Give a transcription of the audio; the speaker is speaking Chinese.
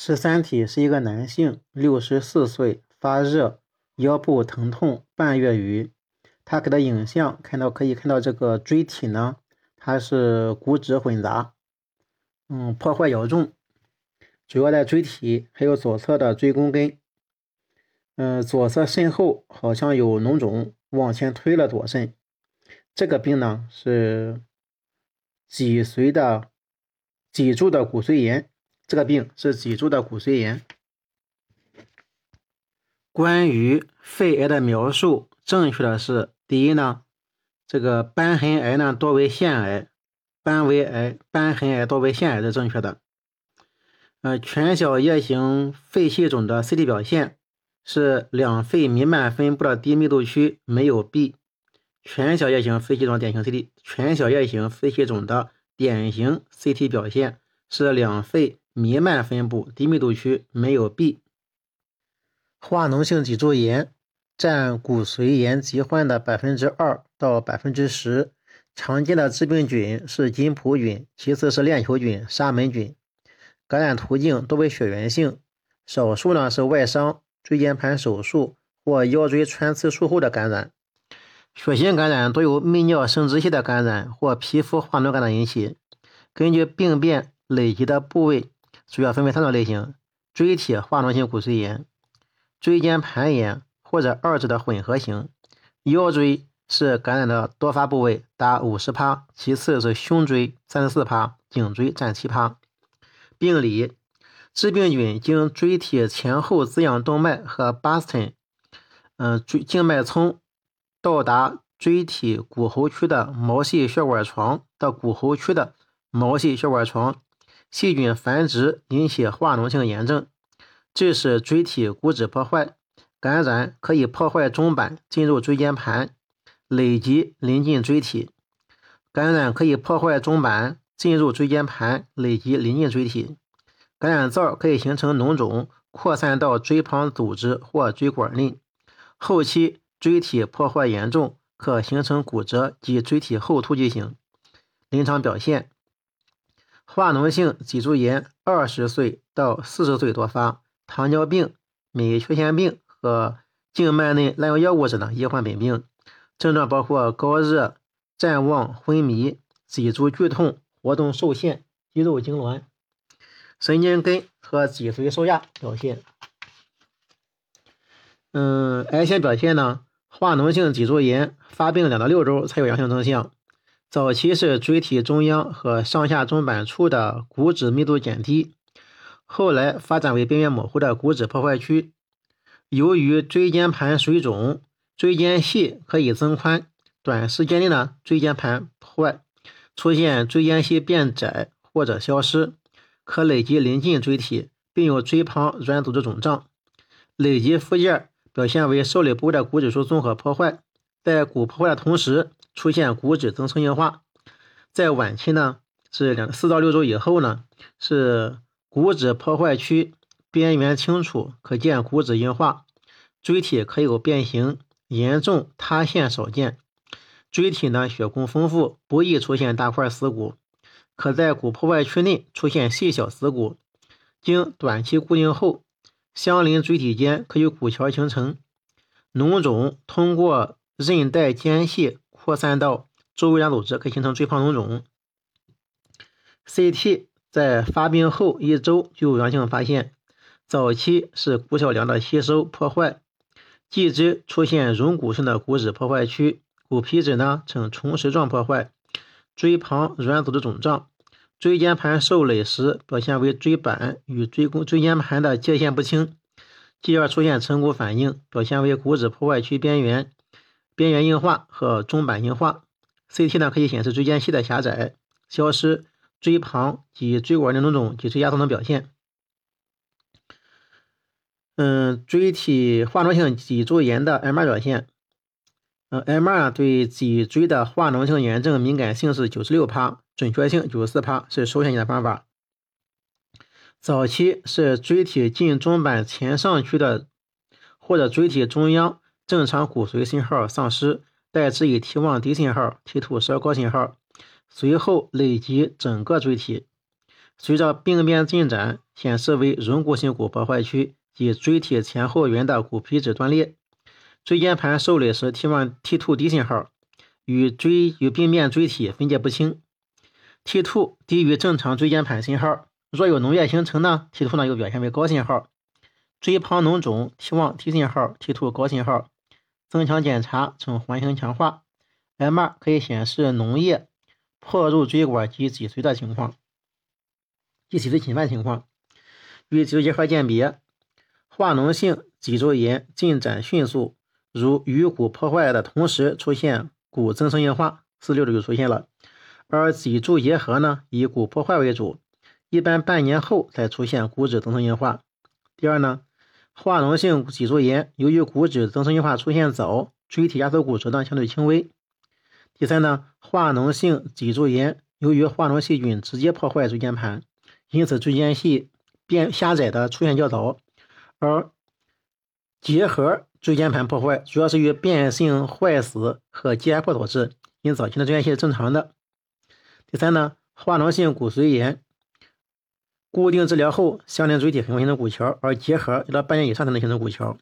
十三体是一个男性，六十四岁，发热，腰部疼痛，半月余。他给的影像看到可以看到这个椎体呢，它是骨质混杂，嗯，破坏较重，主要在椎体，还有左侧的椎弓根，嗯，左侧肾后好像有脓肿，往前推了左肾。这个病呢是脊髓的脊柱的骨髓炎。这个病是脊柱的骨髓炎。关于肺癌的描述，正确的是：第一呢，这个瘢痕癌呢多为腺癌，斑为癌，瘢痕癌多为腺癌是正确的。呃，全小叶型肺气肿的 CT 表现是两肺弥漫分布的低密度区没有 B。全小叶型肺气肿典型 CT，全小叶型肺气肿的典型 CT 表现是两肺。弥漫分布低密度区没有 B，化脓性脊柱炎占骨髓炎疾患的百分之二到百分之十，常见的致病菌是金葡菌，其次是链球菌、沙门菌，感染途径多为血源性，少数呢是外伤、椎间盘手术或腰椎穿刺术后的感染，血型感染多由泌尿生殖系的感染或皮肤化脓感染引起，根据病变累积的部位。主要分为三种类型：椎体化脓性骨髓炎、椎间盘炎或者二者的混合型。腰椎是感染的多发部位，达五十趴，其次是胸椎三十四趴，颈椎占七趴。病理：致病菌经椎体前后滋养动脉和 Boston，嗯，椎静脉丛到达椎体骨骺区的毛细血管床到骨骺区的毛细血管床。细菌繁殖引起化脓性炎症，致使椎体骨质破坏。感染可以破坏中板，进入椎间盘，累及临近椎体。感染可以破坏中板，进入椎间盘，累及临近椎体。感染灶可以形成脓肿，扩散到椎旁组织或椎管内。后期椎体破坏严重，可形成骨折及椎体后突起型。临床表现。化脓性脊柱炎，二十岁到四十岁多发，糖尿病、免疫缺陷病和静脉内滥用药物者呢，易患本病。症状包括高热、谵妄、昏迷、脊柱剧痛、活动受限、肌肉痉挛。神经根和脊髓受压表现。嗯，癌前表现呢，化脓性脊柱炎发病两到六周才有阳性征象。早期是椎体中央和上下中板处的骨质密度减低，后来发展为边缘模糊的骨质破坏区。由于椎间盘水肿，椎间隙可以增宽，短时间内呢，椎间盘破坏，出现椎间隙变窄或者消失，可累及临近椎体，并有椎旁软组织肿胀。累及附件表现为受累部位的骨质疏松和破坏，在骨破坏的同时。出现骨质增生硬化，在晚期呢是两四到六周以后呢是骨质破坏区边缘清楚，可见骨质硬化，椎体可有变形，严重塌陷少见。椎体呢血供丰富，不易出现大块死骨，可在骨破坏区内出现细小死骨。经短期固定后，相邻椎体间可有骨桥形成，脓肿通过韧带间隙。扩散到周围软组织，可以形成椎旁脓肿。CT 在发病后一周就有阳性发现，早期是骨小梁的吸收破坏，继之出现溶骨性的骨质破坏区，骨皮质呢呈虫食状破坏，椎旁软组织肿胀，椎间盘受累时表现为椎板与椎弓椎间盘的界限不清，继而出现成骨反应，表现为骨质破坏区边缘。边缘硬化和中板硬化，CT 呢可以显示椎间隙的狭窄、消失、椎旁及椎管内脓肿及椎压缩等表现。嗯，椎体化脓性脊柱炎的 MR 表现，嗯，MR 对脊椎的化脓性炎症敏感性是九十六帕，准确性九十四帕，是首选性的方法。早期是椎体近中板前上区的，或者椎体中央。正常骨髓信号丧失，代之以 T1 低信号、T2 稍高信号，随后累及整个椎体。随着病变进展，显示为溶骨性骨破坏区及椎体前后缘的骨皮质断裂。椎间盘受累时，T1、T2 低信号，与椎与病变椎体分界不清。T2 低于正常椎间盘信号，若有脓液形成呢，T2 呢又表现为高信号。椎旁脓肿，T1 低信号，T2 高信号。增强检查呈环形强化，MR 可以显示脓液破入椎管及脊髓的情况。及脊髓侵犯情况，与脊柱结核鉴别，化脓性脊柱炎进展迅速，如鱼骨破坏的同时出现骨增生硬化，四六的就出现了。而脊柱结核呢，以骨破坏为主，一般半年后才出现骨质增生硬化。第二呢，化脓性脊柱炎由于骨质增生硬化出现早，椎体压缩骨折呢相对轻微。第三呢，化脓性脊柱炎由于化脓细菌直接破坏椎间盘。因此，椎间隙变狭窄的出现较早，而结核椎间盘破坏主要是与变性坏死和肌压迫导致，因早期的椎间隙是正常的。第三呢，化脓性骨髓炎固定治疗后，相邻椎体很快形成骨桥，而结核要到半年以上才能形成骨桥。